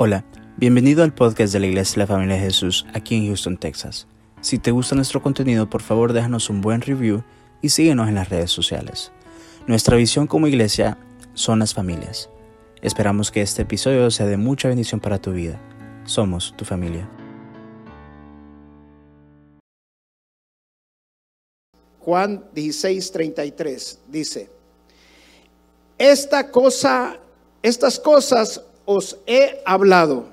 Hola, bienvenido al podcast de la Iglesia de la Familia de Jesús aquí en Houston, Texas. Si te gusta nuestro contenido, por favor déjanos un buen review y síguenos en las redes sociales. Nuestra visión como iglesia son las familias. Esperamos que este episodio sea de mucha bendición para tu vida. Somos tu familia. Juan 16, 33 dice, esta cosa, estas cosas os he hablado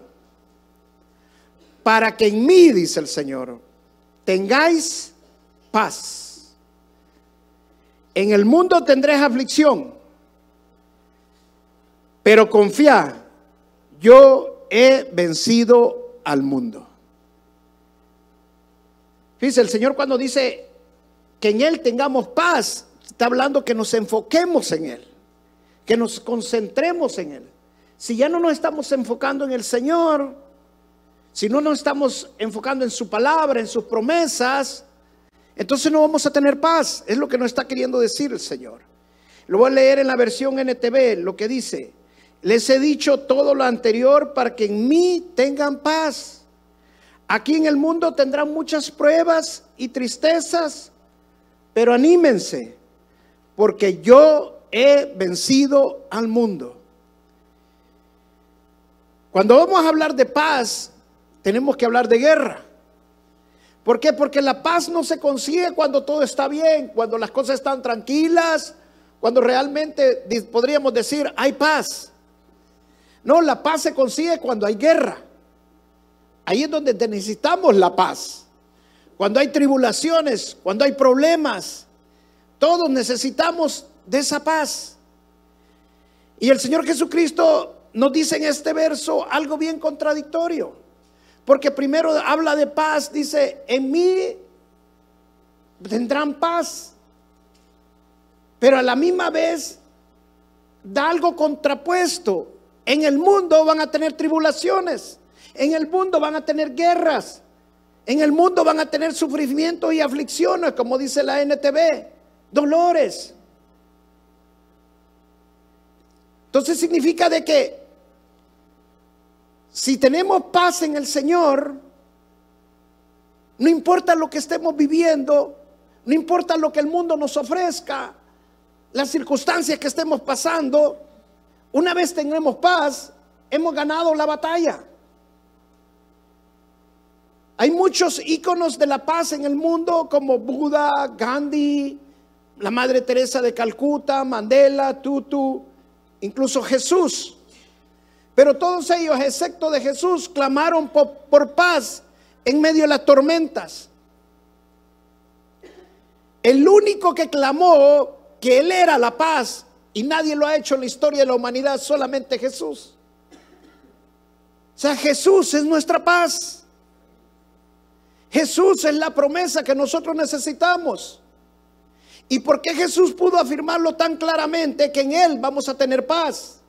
para que en mí, dice el Señor, tengáis paz. En el mundo tendréis aflicción, pero confía, yo he vencido al mundo. Fíjese, el Señor cuando dice que en Él tengamos paz, está hablando que nos enfoquemos en Él, que nos concentremos en Él. Si ya no nos estamos enfocando en el Señor, si no nos estamos enfocando en su palabra, en sus promesas, entonces no vamos a tener paz. Es lo que nos está queriendo decir el Señor. Lo voy a leer en la versión NTV, lo que dice. Les he dicho todo lo anterior para que en mí tengan paz. Aquí en el mundo tendrán muchas pruebas y tristezas, pero anímense, porque yo he vencido al mundo. Cuando vamos a hablar de paz, tenemos que hablar de guerra. ¿Por qué? Porque la paz no se consigue cuando todo está bien, cuando las cosas están tranquilas, cuando realmente podríamos decir hay paz. No, la paz se consigue cuando hay guerra. Ahí es donde necesitamos la paz. Cuando hay tribulaciones, cuando hay problemas, todos necesitamos de esa paz. Y el Señor Jesucristo nos dice en este verso algo bien contradictorio. Porque primero habla de paz, dice, en mí tendrán paz. Pero a la misma vez da algo contrapuesto. En el mundo van a tener tribulaciones. En el mundo van a tener guerras. En el mundo van a tener sufrimiento y aflicciones, como dice la NTV, dolores. Entonces significa de que si tenemos paz en el Señor, no importa lo que estemos viviendo, no importa lo que el mundo nos ofrezca, las circunstancias que estemos pasando, una vez tengamos paz, hemos ganado la batalla. Hay muchos íconos de la paz en el mundo como Buda, Gandhi, la Madre Teresa de Calcuta, Mandela, Tutu, incluso Jesús. Pero todos ellos, excepto de Jesús, clamaron por, paz en medio de las tormentas. El único que clamó que Él era la paz, y nadie lo ha hecho en la historia de la humanidad, solamente Jesús. O sea, Jesús es nuestra paz. Jesús es la promesa que nosotros necesitamos. ¿Y por qué Jesús pudo afirmarlo tan claramente que en Él vamos a tener paz?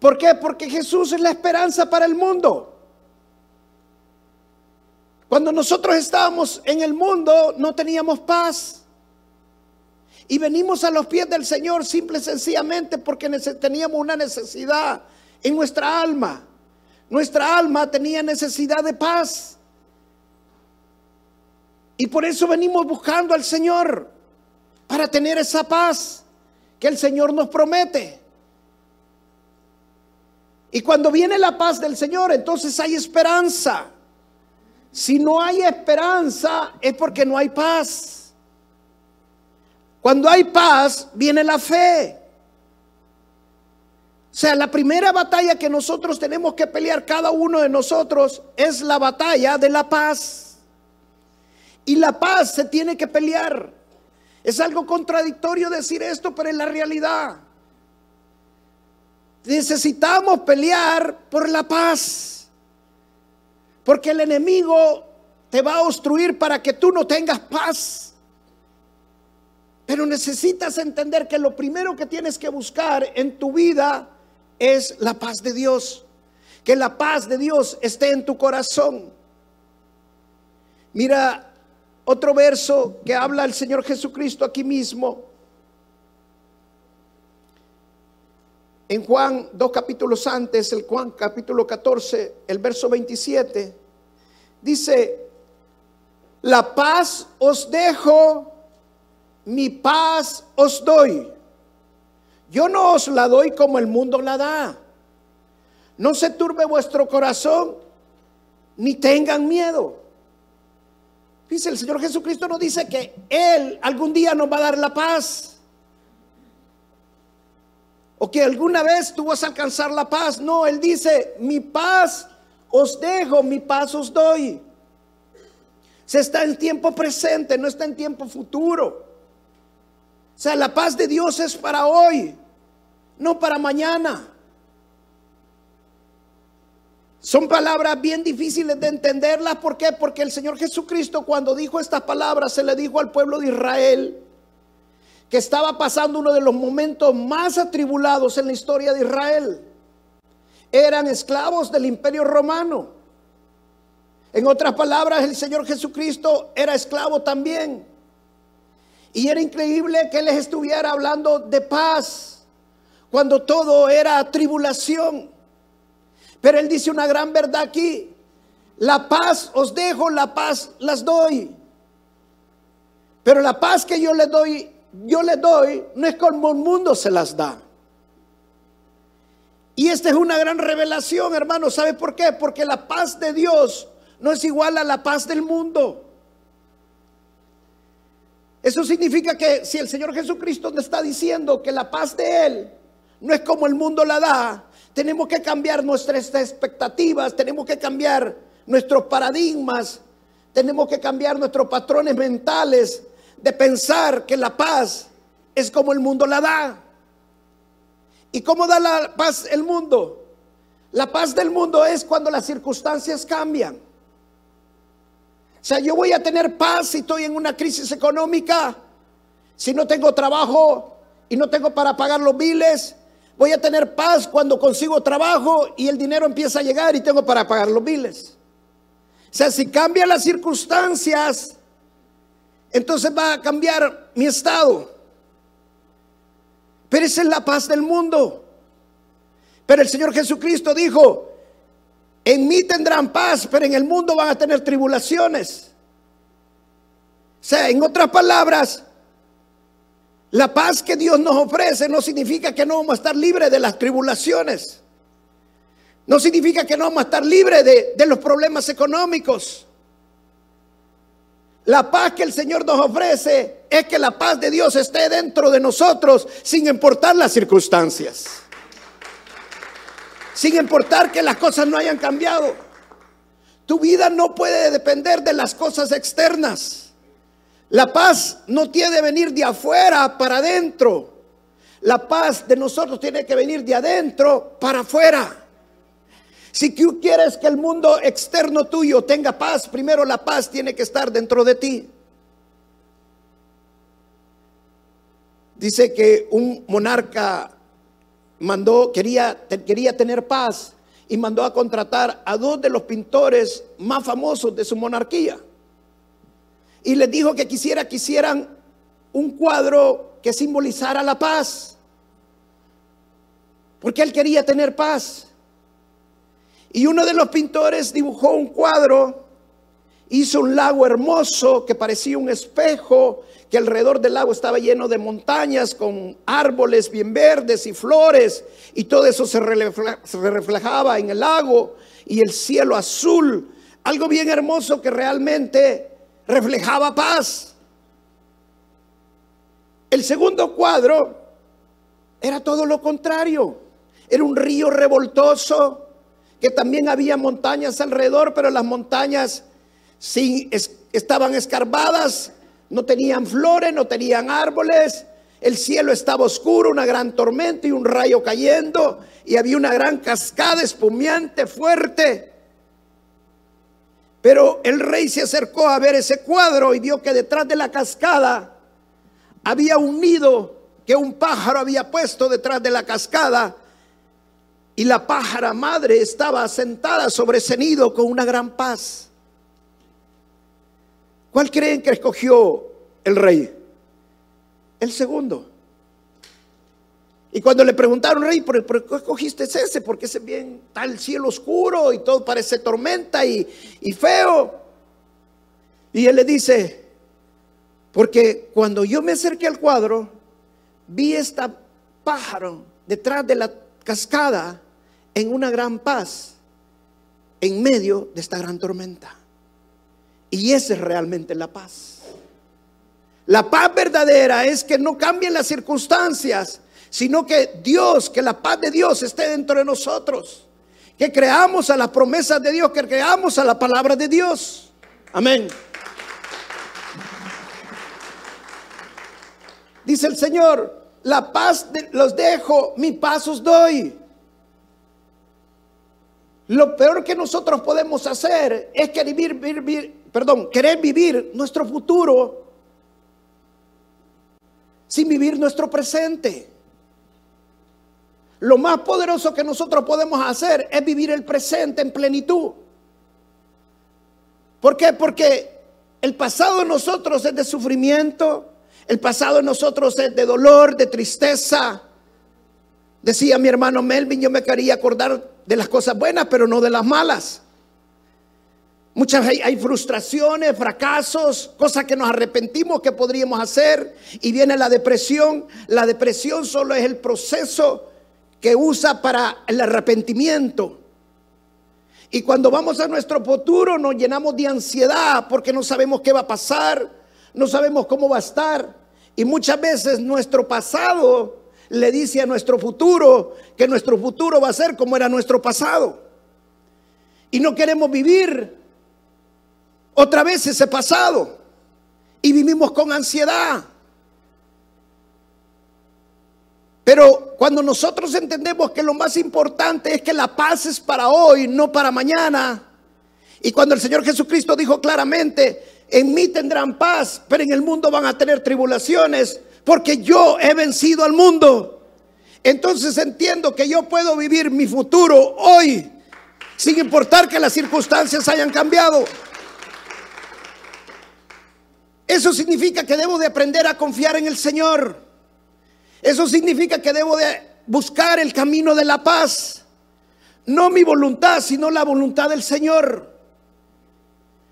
¿Por qué? Porque Jesús es la esperanza para el mundo. Cuando nosotros estábamos en el mundo no teníamos paz. Y venimos a los pies del Señor simple y sencillamente porque teníamos una necesidad en nuestra alma. Nuestra alma tenía necesidad de paz. Y por eso venimos buscando al Señor para tener esa paz que el Señor nos promete. Y cuando viene la paz del Señor, entonces hay esperanza. Si no hay esperanza es porque no hay paz. Cuando hay paz, viene la fe. O sea, la primera batalla que nosotros tenemos que pelear cada uno de nosotros es la batalla de la paz. Y la paz se tiene que pelear. Es algo contradictorio decir esto, pero es la realidad necesitamos pelear por la paz. Porque el enemigo te va a obstruir para que tú no tengas paz. Pero necesitas entender que lo primero que tienes que buscar en tu vida es la paz de Dios. Que la paz de Dios esté en tu corazón. Mira otro verso que habla el Señor Jesucristo aquí mismo. En Juan, dos capítulos antes, el Juan capítulo 14, el verso 27, dice, la paz os dejo, mi paz os doy. Yo no os la doy como el mundo la da. No se turbe vuestro corazón, ni tengan miedo. Dice el Señor Jesucristo nos dice que Él algún día nos va a dar la paz. O que alguna vez tú vas a alcanzar la paz. No, Él dice, mi paz os dejo, mi paz os doy. Se está en tiempo presente, no está en tiempo futuro. O sea, la paz de Dios es para hoy, no para mañana. Son palabras bien difíciles de entenderlas. ¿Por qué? Porque el Señor Jesucristo cuando dijo estas palabras se le dijo al pueblo de Israel que estaba pasando uno de los momentos más atribulados en la historia de Israel. Eran esclavos del imperio romano. En otras palabras, el Señor Jesucristo era esclavo también. Y era increíble que les estuviera hablando de paz cuando todo era tribulación. Pero Él dice una gran verdad aquí. La paz os dejo, la paz las doy. Pero la paz que yo le doy, yo le doy, no es como el mundo se las da. Y esta es una gran revelación, hermano. ¿Sabe por qué? Porque la paz de Dios no es igual a la paz del mundo. Eso significa que si el Señor Jesucristo nos está diciendo que la paz de Él no es como el mundo la da, tenemos que cambiar nuestras expectativas, tenemos que cambiar nuestros paradigmas, tenemos que cambiar nuestros patrones mentales de pensar que la paz es como el mundo la da. ¿Y cómo da la paz el mundo? La paz del mundo es cuando las circunstancias cambian. O sea, yo voy a tener paz si estoy en una crisis económica, si no tengo trabajo y no tengo para pagar los biles, Voy a tener paz cuando consigo trabajo y el dinero empieza a llegar y tengo para pagar los biles. O sea, si cambian las circunstancias, entonces va a cambiar mi estado. Pero esa es la paz del mundo. Pero el Señor Jesucristo dijo, en mí tendrán paz, pero en el mundo van a tener tribulaciones. O sea, en otras palabras, la paz que Dios nos ofrece no significa que no vamos a estar libres de las tribulaciones. No significa que no vamos a estar libres de, de los problemas económicos. La paz que el Señor nos ofrece es que la paz de Dios esté dentro de nosotros sin importar las circunstancias. Sin importar que las cosas no hayan cambiado. Tu vida no puede depender de las cosas externas. La paz no tiene que venir de afuera para adentro. La paz de nosotros tiene que venir de adentro para afuera. Si tú quieres que el mundo externo tuyo tenga paz, primero la paz tiene que estar dentro de ti. Dice que un monarca mandó, quería, quería tener paz y mandó a contratar a dos de los pintores más famosos de su monarquía y les dijo que quisiera que hicieran un cuadro que simbolizara la paz. Porque él quería tener paz. Y uno de los pintores dibujó un cuadro, hizo un lago hermoso que parecía un espejo, que alrededor del lago estaba lleno de montañas con árboles bien verdes y flores, y todo eso se reflejaba en el lago y el cielo azul. Algo bien hermoso que realmente reflejaba paz. El segundo cuadro era todo lo contrario. Era un río revoltoso, que también había montañas alrededor, pero las montañas sí, estaban escarbadas, no tenían flores, no tenían árboles. El cielo estaba oscuro, una gran tormenta y un rayo cayendo, y había una gran cascada espumiante fuerte. Pero el rey se acercó a ver ese cuadro y vio que detrás de la cascada había un nido que un pájaro había puesto detrás de la cascada y la pájara madre estaba sentada sobre ese nido con una gran paz. ¿Cuál creen que escogió el rey? El segundo. Y cuando le preguntaron, rey, ¿por, qué escogiste ese? Porque ese bien, está el cielo oscuro y todo parece tormenta y, y feo. Y él le dice, porque cuando yo me acerqué al cuadro, vi esta pájaro detrás de la cascada en una gran paz en medio de esta gran tormenta. Y esa es realmente la paz. La paz verdadera es que no cambien las circunstancias, sino que Dios, que la paz de Dios esté dentro de nosotros. Que creamos a las promesas de Dios, que creamos a la palabra de Dios. Amén. Dice el Señor, la paz los dejo, mi paz os doy. Lo peor que nosotros podemos hacer es querer vivir, nuestro futuro sin vivir nuestro presente. Lo más poderoso que nosotros podemos hacer es vivir el presente en plenitud. ¿Por qué? Porque el pasado de nosotros es de sufrimiento, el pasado de nosotros es de dolor, de tristeza. Decía mi hermano Melvin, yo me quería acordar de las cosas buenas, pero no de las malas. Muchas hay, hay, frustraciones, fracasos, cosas que nos arrepentimos que podríamos hacer y viene la depresión. La depresión solo es el proceso que usa para el arrepentimiento. Y cuando vamos a nuestro futuro nos llenamos de ansiedad porque no sabemos qué va a pasar, no sabemos cómo va a estar. Y muchas veces nuestro pasado le dice a nuestro futuro que nuestro futuro va a ser como era nuestro pasado. Y no queremos vivir otra vez ese pasado. Y vivimos con ansiedad. Pero cuando nosotros entendemos que lo más importante es que la paz es para hoy, no para mañana. Y cuando el Señor Jesucristo dijo claramente, en mí tendrán paz, pero en el mundo van a tener tribulaciones, porque yo he vencido al mundo. Entonces entiendo que yo puedo vivir mi futuro hoy, sin importar que las circunstancias hayan cambiado. Eso significa que debo de aprender a confiar en el Señor. Eso significa que debo de buscar el camino de la paz. No mi voluntad, sino la voluntad del Señor.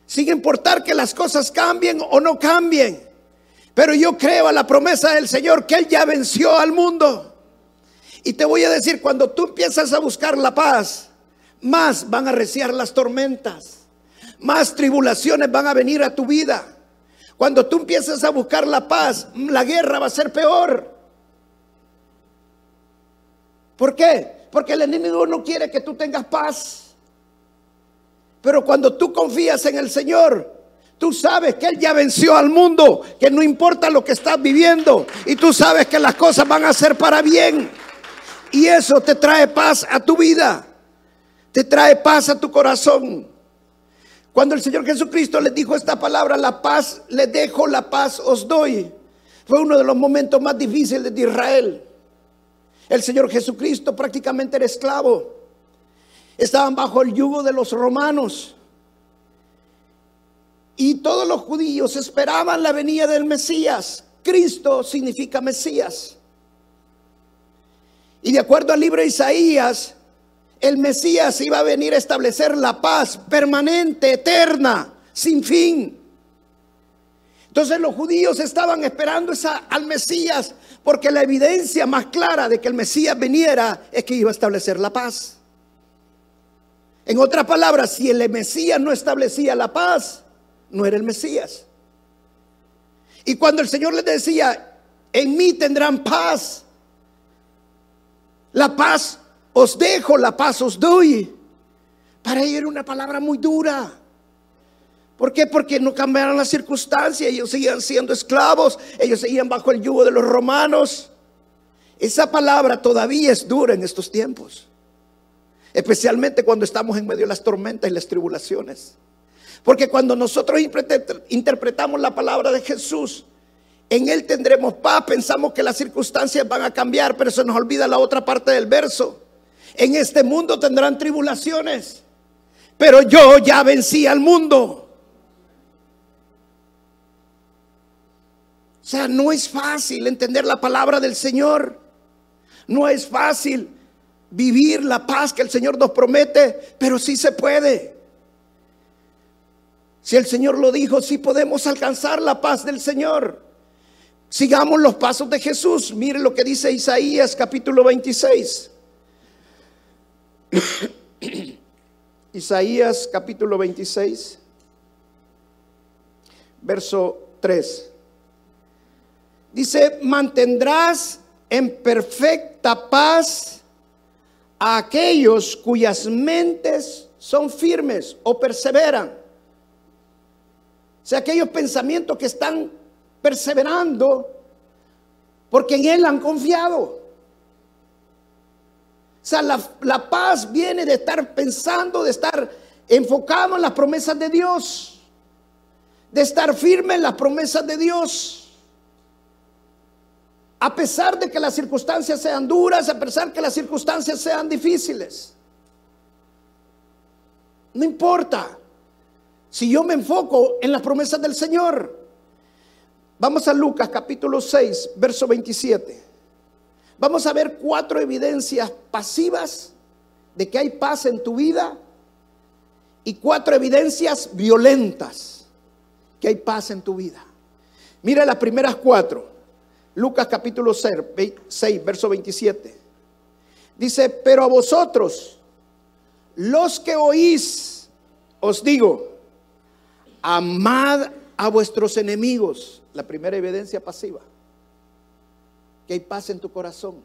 Sin importar que las cosas cambien o no cambien. Pero yo creo a la promesa del Señor que Él ya venció al mundo. Y te voy a decir, cuando tú empiezas a buscar la paz, más van a reciar las tormentas. Más tribulaciones van a venir a tu vida. Cuando tú empiezas a buscar la paz, la guerra va a ser peor. ¿Por qué? Porque el enemigo no quiere que tú tengas paz. Pero cuando tú confías en el Señor, tú sabes que Él ya venció al mundo, que no importa lo que estás viviendo, y tú sabes que las cosas van a ser para bien. Y eso te trae paz a tu vida, te trae paz a tu corazón. Cuando el Señor Jesucristo les dijo esta palabra, la paz les dejo, la paz os doy, fue uno de los momentos más difíciles de Israel. El Señor Jesucristo prácticamente era esclavo. Estaban bajo el yugo de los romanos. Y todos los judíos esperaban la venida del Mesías. Cristo significa Mesías. Y de acuerdo al libro de Isaías, el Mesías iba a venir a establecer la paz permanente, eterna, sin fin. Entonces los judíos estaban esperando esa, al Mesías porque la evidencia más clara de que el Mesías viniera es que iba a establecer la paz. En otras palabras, si el Mesías no establecía la paz, no era el Mesías. Y cuando el Señor les decía, en mí tendrán paz, la paz os dejo, la paz os doy. Para ellos era una palabra muy dura. ¿Por qué? Porque no cambiaron las circunstancias. Ellos seguían siendo esclavos. Ellos seguían bajo el yugo de los romanos. Esa palabra todavía es dura en estos tiempos. Especialmente cuando estamos en medio de las tormentas y las tribulaciones. Porque cuando nosotros interpretamos la palabra de Jesús, en Él tendremos paz. Pensamos que las circunstancias van a cambiar, pero se nos olvida la otra parte del verso. En este mundo tendrán tribulaciones, pero yo ya vencí al mundo. O sea, no es fácil entender la palabra del Señor. No es fácil vivir la paz que el Señor nos promete, pero sí se puede. Si el Señor lo dijo, sí podemos alcanzar la paz del Señor. Sigamos los pasos de Jesús. Mire lo que dice Isaías capítulo 26. Isaías capítulo 26, verso 3. Dice, mantendrás en perfecta paz a aquellos cuyas mentes son firmes o perseveran. O sea, aquellos pensamientos que están perseverando porque en Él han confiado. O sea, la, la, paz viene de estar pensando, de estar enfocado en las promesas de Dios, de estar firme en las promesas de Dios. A pesar de que las circunstancias sean duras, a pesar de que las circunstancias sean difíciles. No importa. Si yo me enfoco en las promesas del Señor. Vamos a Lucas capítulo 6, verso 27. Vamos a ver cuatro evidencias pasivas de que hay paz en tu vida y cuatro evidencias violentas que hay paz en tu vida. Mira las primeras cuatro. Lucas capítulo 6, verso 27. Dice, pero a vosotros, los que oís, os digo, amad a vuestros enemigos. La primera evidencia pasiva. Que hay paz en tu corazón.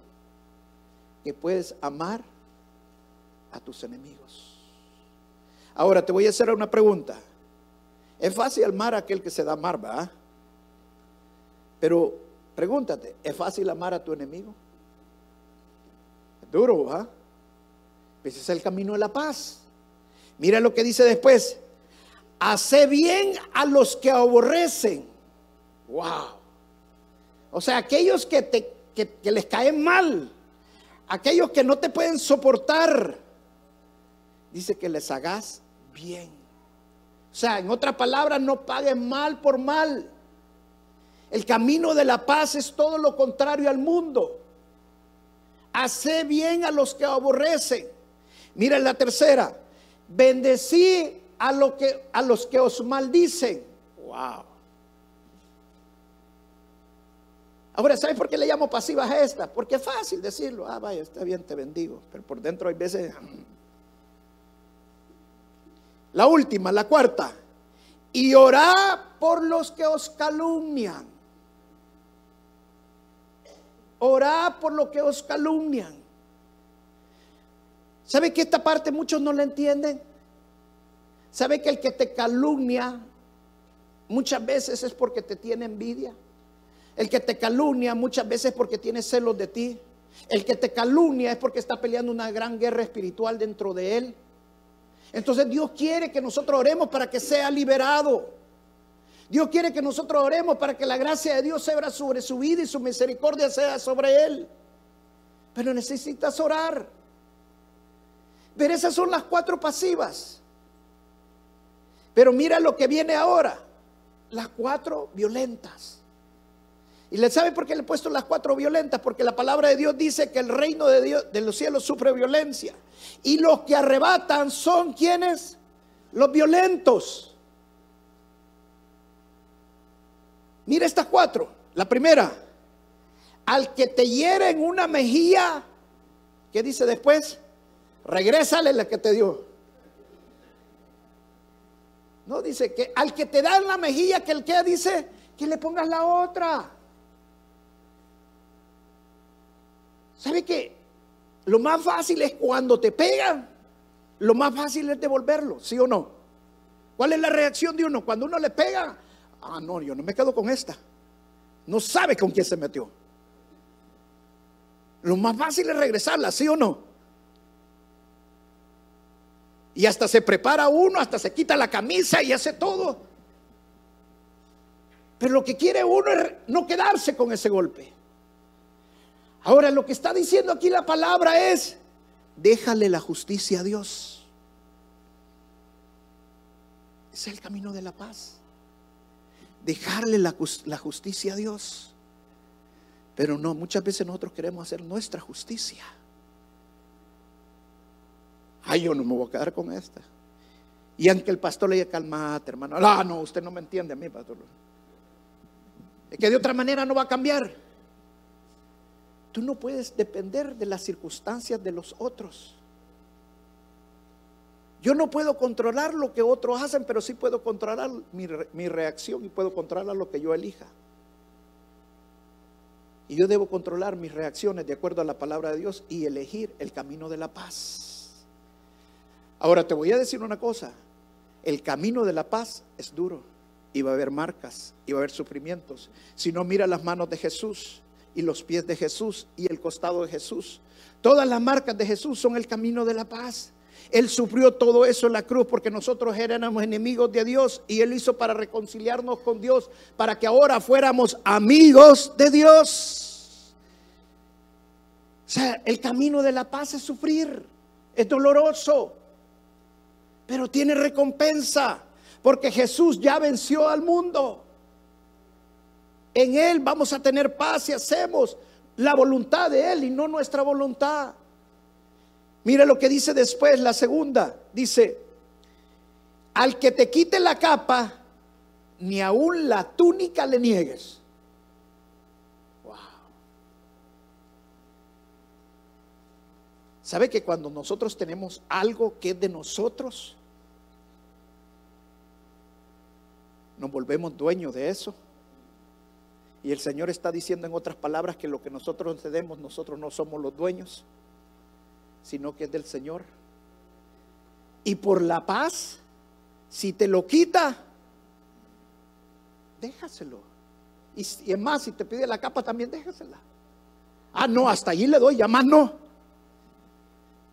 Que puedes amar a tus enemigos. Ahora te voy a hacer una pregunta. Es fácil amar a aquel que se da amar, ¿verdad? Pero Pregúntate, ¿es fácil amar a tu enemigo? Es duro, ¿ah? Ese es el camino de la paz. Mira lo que dice después. Hace bien a los que aborrecen. Wow. O sea, aquellos que, te, que les caen mal, aquellos que no te pueden soportar, dice que les hagas bien. O sea, en otras palabras, no paguen mal por mal. El camino de la paz es todo lo contrario al mundo. Hace bien a los que aborrecen. Mira la tercera. Bendecí a, que, a los que os maldicen. Wow. Ahora, ¿sabes por qué le llamo pasivas a esta? Porque es fácil decirlo. Ah, vaya, está bien, te bendigo. Pero por dentro hay veces... La última, la cuarta. Y orá por los que os calumnian. Orad por lo que os calumnian. ¿Sabe que esta parte muchos no la entienden? ¿Sabe que el que te calumnia muchas veces es porque te tiene envidia? El que te calumnia muchas veces es porque tiene celos de ti. El que te calumnia es porque está peleando una gran guerra espiritual dentro de él. Entonces Dios quiere que nosotros oremos para que sea liberado. Dios quiere que nosotros oremos para que la gracia de Dios sea sobre su vida y su misericordia sea sobre él. Pero necesitas orar. Pero esas son las cuatro pasivas. Pero mira lo que viene ahora. Las cuatro violentas. ¿Y le sabe por qué le he puesto las cuatro violentas? Porque la palabra de Dios dice que el reino de Dios de los cielos sufre violencia. Y los que arrebatan son quienes? Los violentos. Mira estas cuatro. La primera, al que te hiere en una mejilla, ¿qué dice después? Regrésale la que te dio. No, dice que al que te da en la mejilla, que el que dice que le pongas la otra. ¿Sabe qué? Lo más fácil es cuando te pegan, lo más fácil es devolverlo, ¿sí o no? ¿Cuál es la reacción de uno? Cuando uno le pega, Ah, no, yo no me quedo con esta. No sabe con quién se metió. Lo más fácil es regresarla, ¿sí o no? Y hasta se prepara uno, hasta se quita la camisa y hace todo. Pero lo que quiere uno es no quedarse con ese golpe. Ahora lo que está diciendo aquí la palabra es, déjale la justicia a Dios. Es el camino de la paz dejarle la, justicia a Dios. Pero no, muchas veces nosotros queremos hacer nuestra justicia. Ay, yo no me voy a quedar con esta. Y aunque el pastor le diga, calmate, hermano. Ah, no, usted no me entiende a mí, pastor. Es que de otra manera no va a cambiar. Tú no puedes depender de las circunstancias de los otros. Yo no puedo controlar lo que otros hacen, pero sí puedo controlar mi, mi, reacción y puedo controlar lo que yo elija. Y yo debo controlar mis reacciones de acuerdo a la palabra de Dios y elegir el camino de la paz. Ahora te voy a decir una cosa, el camino de la paz es duro y va a haber marcas y va a haber sufrimientos. Si no mira las manos de Jesús y los pies de Jesús y el costado de Jesús, todas las marcas de Jesús son el camino de la paz. Él sufrió todo eso en la cruz porque nosotros éramos enemigos de Dios y Él hizo para reconciliarnos con Dios, para que ahora fuéramos amigos de Dios. O sea, el camino de la paz es sufrir, es doloroso, pero tiene recompensa porque Jesús ya venció al mundo. En Él vamos a tener paz y hacemos la voluntad de Él y no nuestra voluntad. Mira lo que dice después, la segunda. Dice, al que te quite la capa, ni aún la túnica le niegues. Wow. ¿Sabe que cuando nosotros tenemos algo que es de nosotros, nos volvemos dueños de eso? Y el Señor está diciendo en otras palabras que lo que nosotros cedemos, nosotros no somos los dueños sino que es del Señor. Y por la paz, si te lo quita, déjaselo. Y, es más, si te pide la capa, también déjasela. Ah, no, hasta allí le doy, ya más no.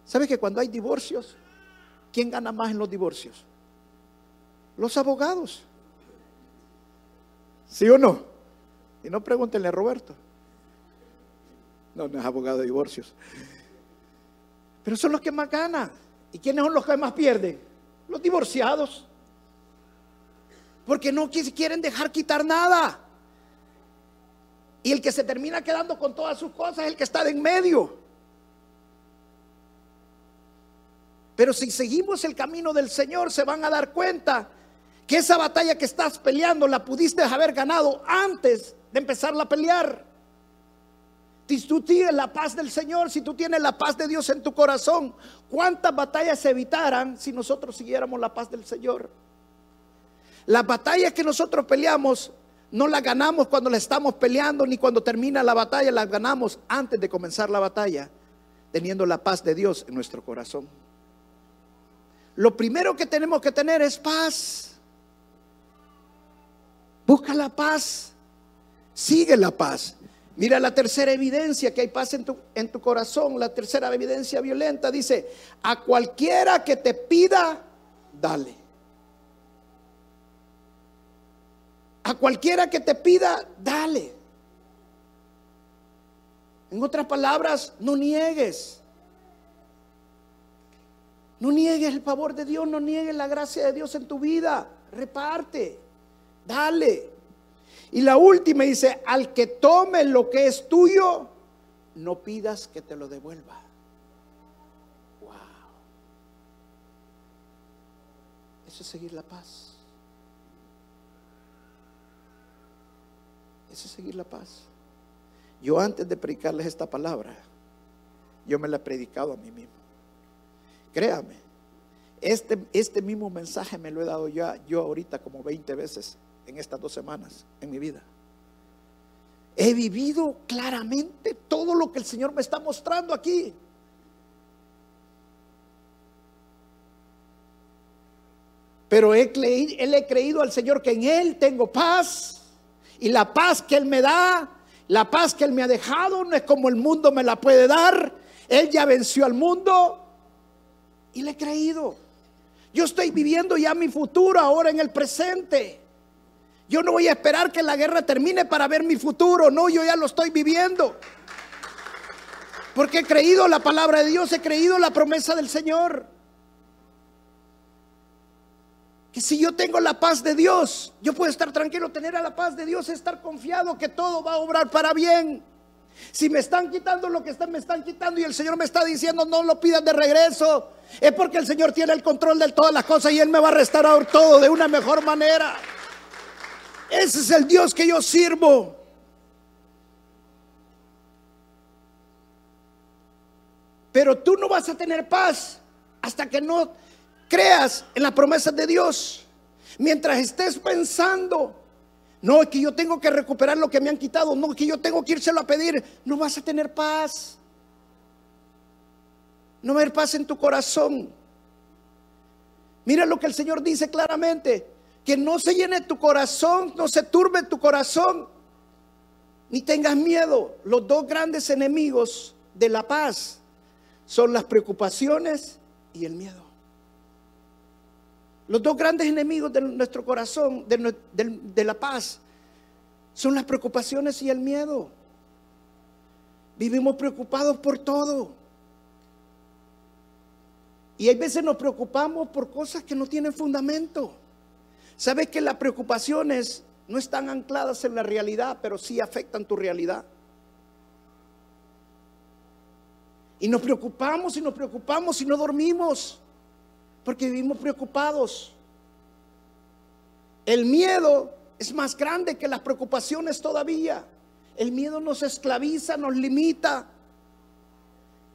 ¿Sabes que cuando hay divorcios, quién gana más en los divorcios? Los abogados. ¿Sí o no? Y no pregúntenle a Roberto. No, no es abogado de divorcios. Pero son los que más ganan. ¿Y quiénes son los que más pierden? Los divorciados. Porque no quieren dejar quitar nada. Y el que se termina quedando con todas sus cosas es el que está de en medio. Pero si seguimos el camino del Señor, se van a dar cuenta que esa batalla que estás peleando la pudiste haber ganado antes de empezar a pelear. Si tú tienes la paz del Señor, si tú tienes la paz de Dios en tu corazón, ¿cuántas batallas se evitaran si nosotros siguiéramos la paz del Señor? Las batallas que nosotros peleamos no las ganamos cuando la estamos peleando ni cuando termina la batalla, las ganamos antes de comenzar la batalla, teniendo la paz de Dios en nuestro corazón. Lo primero que tenemos que tener es paz. Busca la paz, sigue la paz. Mira la tercera evidencia que hay paz en tu, en tu corazón, la tercera evidencia violenta dice, a cualquiera que te pida, dale. A cualquiera que te pida, dale. En otras palabras, no niegues. No niegues el favor de Dios, no niegues la gracia de Dios en tu vida. Reparte, dale. Y la última dice, al que tome lo que es tuyo, no pidas que te lo devuelva. Wow. Eso es seguir la paz. Eso es seguir la paz. Yo antes de predicarles esta palabra, yo me la he predicado a mí mismo. Créame, este, este mismo mensaje me lo he dado ya yo ahorita como 20 veces en estas dos semanas en mi vida. He vivido claramente todo lo que el Señor me está mostrando aquí. Pero he, él he creído al Señor que en Él tengo paz. Y la paz que Él me da, la paz que Él me ha dejado, no es como el mundo me la puede dar. Él ya venció al mundo y le he creído. Yo estoy viviendo ya mi futuro ahora en el presente. Yo no voy a esperar que la guerra termine para ver mi futuro. No, yo ya lo estoy viviendo. Porque he creído la palabra de Dios, he creído la promesa del Señor. Que si yo tengo la paz de Dios, yo puedo estar tranquilo, tener a la paz de Dios, estar confiado que todo va a obrar para bien. Si me están quitando lo que están, me están quitando y el Señor me está diciendo no lo pidas de regreso, es porque el Señor tiene el control de todas las cosas y Él me va a restaurar todo de una mejor manera. Ese es el Dios que yo sirvo. Pero tú no vas a tener paz hasta que no creas en las promesas de Dios. Mientras estés pensando, no, es que yo tengo que recuperar lo que me han quitado, no, es que yo tengo que írselo a pedir, no vas a tener paz. No va a haber paz en tu corazón. Mira lo que el Señor dice claramente, que no se llene tu corazón, no se turbe tu corazón, ni tengas miedo. Los dos grandes enemigos de la paz son las preocupaciones y el miedo. Los dos grandes enemigos de nuestro corazón, de, la paz, son las preocupaciones y el miedo. Vivimos preocupados por todo. Y hay veces nos preocupamos por cosas que no tienen fundamento. Sabes que las preocupaciones no están ancladas en la realidad, pero sí afectan tu realidad. Y nos preocupamos y nos preocupamos y no dormimos porque vivimos preocupados. El miedo es más grande que las preocupaciones todavía. El miedo nos esclaviza, nos limita,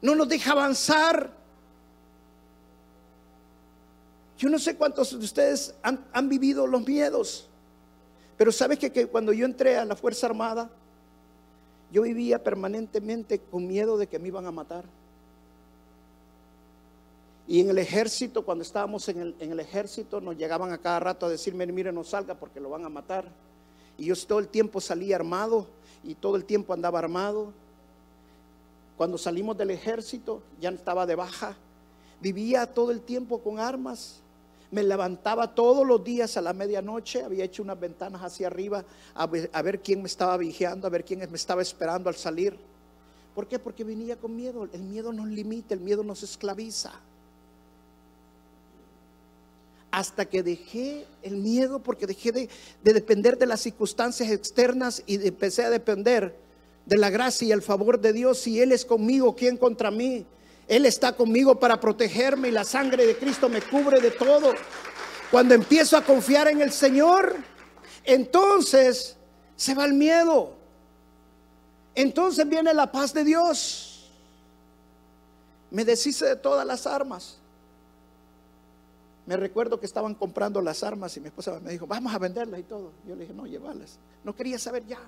no nos deja avanzar. Yo no sé cuántos de ustedes han, vivido los miedos, pero sabes que, que cuando yo entré a la Fuerza Armada, yo vivía permanentemente con miedo de que me iban a matar. Y en el ejército, cuando estábamos en el, ejército, nos llegaban a cada rato a decirme, mire, no salga porque lo van a matar. Y yo todo el tiempo salía armado y todo el tiempo andaba armado. Cuando salimos del ejército, ya estaba de baja. Vivía todo el tiempo con armas. Me levantaba todos los días a la medianoche, había hecho unas ventanas hacia arriba a ver, a ver quién me estaba vigiando, a ver quién me estaba esperando al salir. ¿Por qué? Porque venía con miedo. El miedo nos limita, el miedo nos esclaviza hasta que dejé el miedo, porque dejé de, depender de las circunstancias externas y empecé a depender de la gracia y el favor de Dios. Si Él es conmigo, ¿quién contra mí? Él está conmigo para protegerme y la sangre de Cristo me cubre de todo. Cuando empiezo a confiar en el Señor, entonces se va el miedo. Entonces viene la paz de Dios. Me deshice de todas las armas. Me recuerdo que estaban comprando las armas y mi esposa me dijo, vamos a venderlas y todo. Yo le dije, no, llévalas. No quería saber ya.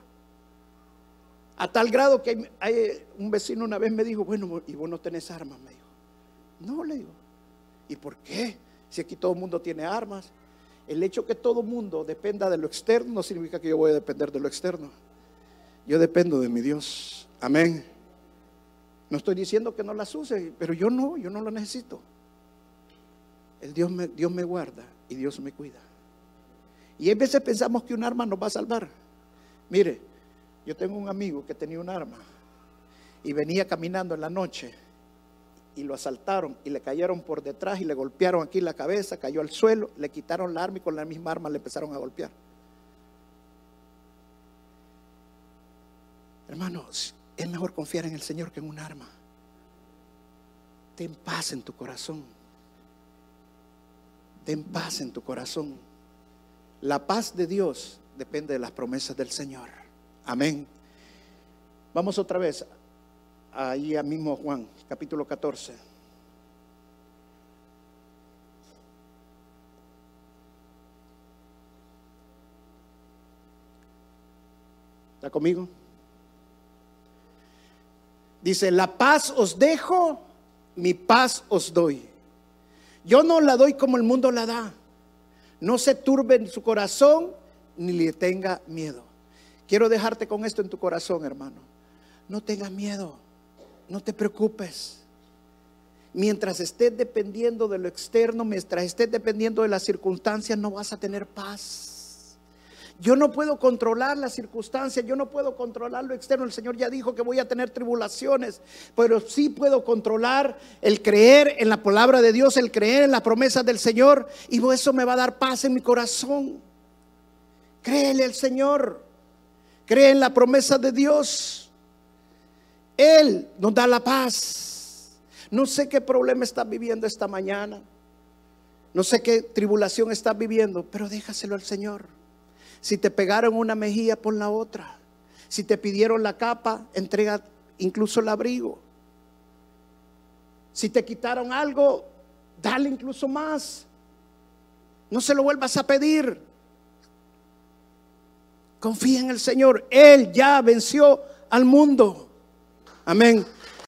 A tal grado que hay, un vecino una vez me dijo, bueno, ¿y vos no tenés armas? Me dijo. No, le digo. ¿Y por qué? Si aquí todo el mundo tiene armas. El hecho que todo el mundo dependa de lo externo no significa que yo voy a depender de lo externo. Yo dependo de mi Dios. Amén. No estoy diciendo que no las use, pero yo no, yo no lo necesito. El Dios me, Dios me guarda y Dios me cuida. Y a veces pensamos que un arma nos va a salvar. Mire, yo tengo un amigo que tenía un arma y venía caminando en la noche y lo asaltaron y le cayeron por detrás y le golpearon aquí la cabeza, cayó al suelo, le quitaron la arma y con la misma arma le empezaron a golpear. Hermanos, es mejor confiar en el Señor que en un arma. Ten paz en tu corazón. Ten paz en tu corazón. La paz de Dios depende de las promesas del Señor. Amén. Vamos otra vez ahí a mismo Juan, capítulo 14. ¿Está conmigo? Dice, la paz os dejo, mi paz os doy. Yo no la doy como el mundo la da. No se turbe en su corazón ni le tenga miedo. Quiero dejarte con esto en tu corazón, hermano. No tengas miedo. No te preocupes. Mientras estés dependiendo de lo externo, mientras estés dependiendo de las circunstancias, no vas a tener paz. Yo no puedo controlar las circunstancias, yo no puedo controlar lo externo. El Señor ya dijo que voy a tener tribulaciones, pero sí puedo controlar el creer en la palabra de Dios, el creer en las promesas del Señor, y eso me va a dar paz en mi corazón. Créele al Señor, cree en la promesa de Dios. Él nos da la paz. No sé qué problema estás viviendo esta mañana. No sé qué tribulación estás viviendo, pero déjaselo al Señor. Si te pegaron una mejilla, pon la otra. Si te pidieron la capa, entrega incluso el abrigo. Si te quitaron algo, dale incluso más. No se lo vuelvas a pedir. Confía en el Señor. Él ya venció al mundo. Amén.